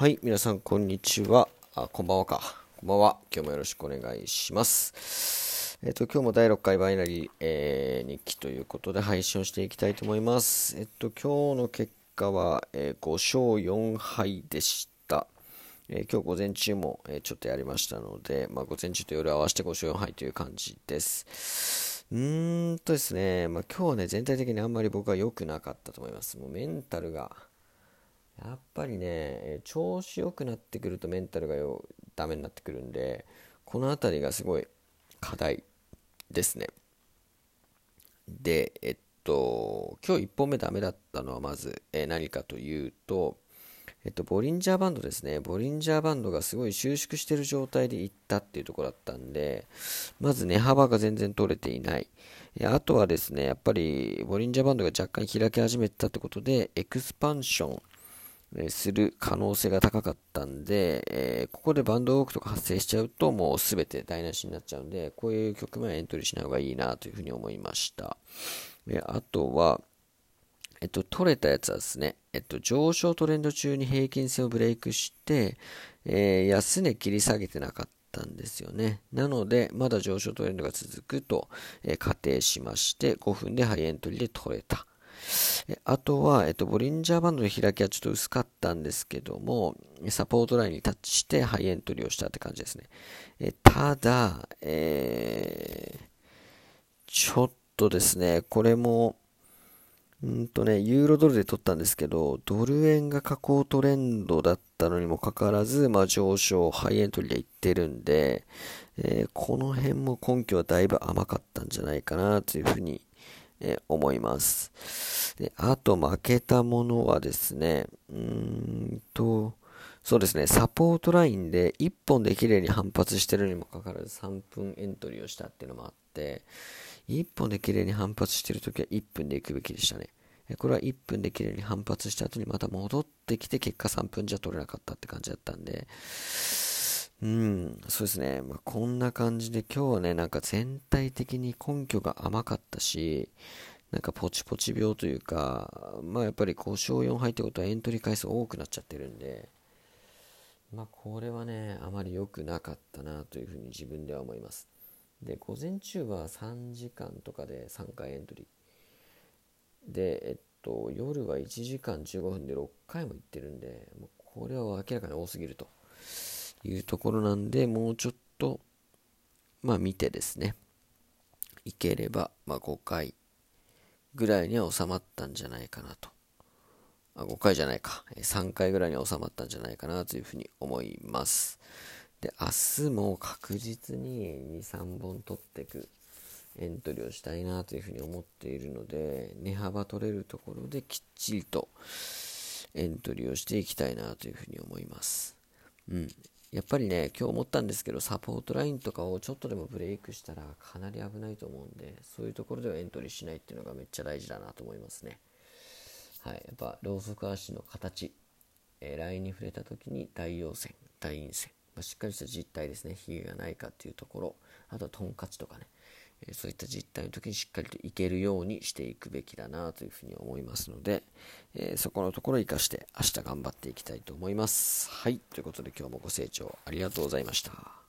はい、皆さん、こんにちは。あ、こんばんはか。こんばんは。今日もよろしくお願いします。えっ、と、今日も第6回バイナリー、えー、日記ということで配信をしていきたいと思います。えっと、今日の結果は、え、5勝4敗でした。え、今日午前中も、えちょっとやりましたので、まあ、午前中と夜合わせて5勝4敗という感じです。うーんとですね、まあ、今日はね、全体的にあんまり僕は良くなかったと思います。もうメンタルが、やっぱりね、調子良くなってくるとメンタルがよダメになってくるんで、この辺りがすごい課題ですね。で、えっと、今日1本目ダメだったのはまず、え何かというと、えっと、ボリンジャーバンドですね。ボリンジャーバンドがすごい収縮してる状態でいったっていうところだったんで、まず値幅が全然取れていない。あとはですね、やっぱり、ボリンジャーバンドが若干開き始めたってことで、エクスパンション、する可能性が高かったんで、えー、ここでバンドウォークとか発生しちゃうともうすべて台無しになっちゃうんで、こういう局面はエントリーしない方がいいなというふうに思いました。であとは、えっと、取れたやつはですね、えっと、上昇トレンド中に平均線をブレイクして、えー、安値切り下げてなかったんですよね。なので、まだ上昇トレンドが続くと、えー、仮定しまして、5分でハイエントリーで取れた。あとは、えっと、ボリンジャーバンドの開きはちょっと薄かったんですけども、サポートラインにタッチしてハイエントリーをしたって感じですね。えただ、えー、ちょっとですね、これも、うんとね、ユーロドルで取ったんですけど、ドル円が下降トレンドだったのにもかかわらず、まあ、上昇、ハイエントリーでいってるんで、えー、この辺も根拠はだいぶ甘かったんじゃないかなというふうにえ、思います。で、あと負けたものはですね、うーんと、そうですね、サポートラインで1本で綺麗に反発してるにもかかわらず3分エントリーをしたっていうのもあって、1本で綺麗に反発してるときは1分で行くべきでしたね。これは1分で綺麗に反発した後にまた戻ってきて結果3分じゃ取れなかったって感じだったんで、うん、そうですね。まあ、こんな感じで今日はね、なんか全体的に根拠が甘かったし、なんかポチポチ病というか、まあやっぱり5勝4敗ってことはエントリー回数多くなっちゃってるんで、まあこれはね、あまり良くなかったなというふうに自分では思います。で、午前中は3時間とかで3回エントリー。で、えっと、夜は1時間15分で6回も行ってるんで、もうこれは明らかに多すぎると。いうところなんで、もうちょっと、まあ見てですね、いければ、まあ5回ぐらいには収まったんじゃないかなと。あ、5回じゃないか。3回ぐらいには収まったんじゃないかなというふうに思います。で、明日も確実に2、3本取っていくエントリーをしたいなというふうに思っているので、値幅取れるところできっちりとエントリーをしていきたいなというふうに思います。うん。やっぱりね、今日思ったんですけど、サポートラインとかをちょっとでもブレイクしたらかなり危ないと思うんで、そういうところではエントリーしないっていうのがめっちゃ大事だなと思いますね。はい。やっぱ、ローソク足の形、えー、ラインに触れた時に大陽線、大陰線、まあ、しっかりした実体ですね、ヒゲがないかっていうところ、あとはトンカチとかね、えそういった実態の時にしっかりといけるようにしていくべきだなというふうに思いますので、え、そこのところを生かして明日頑張っていきたいと思います。はい。ということで今日もご清聴ありがとうございました。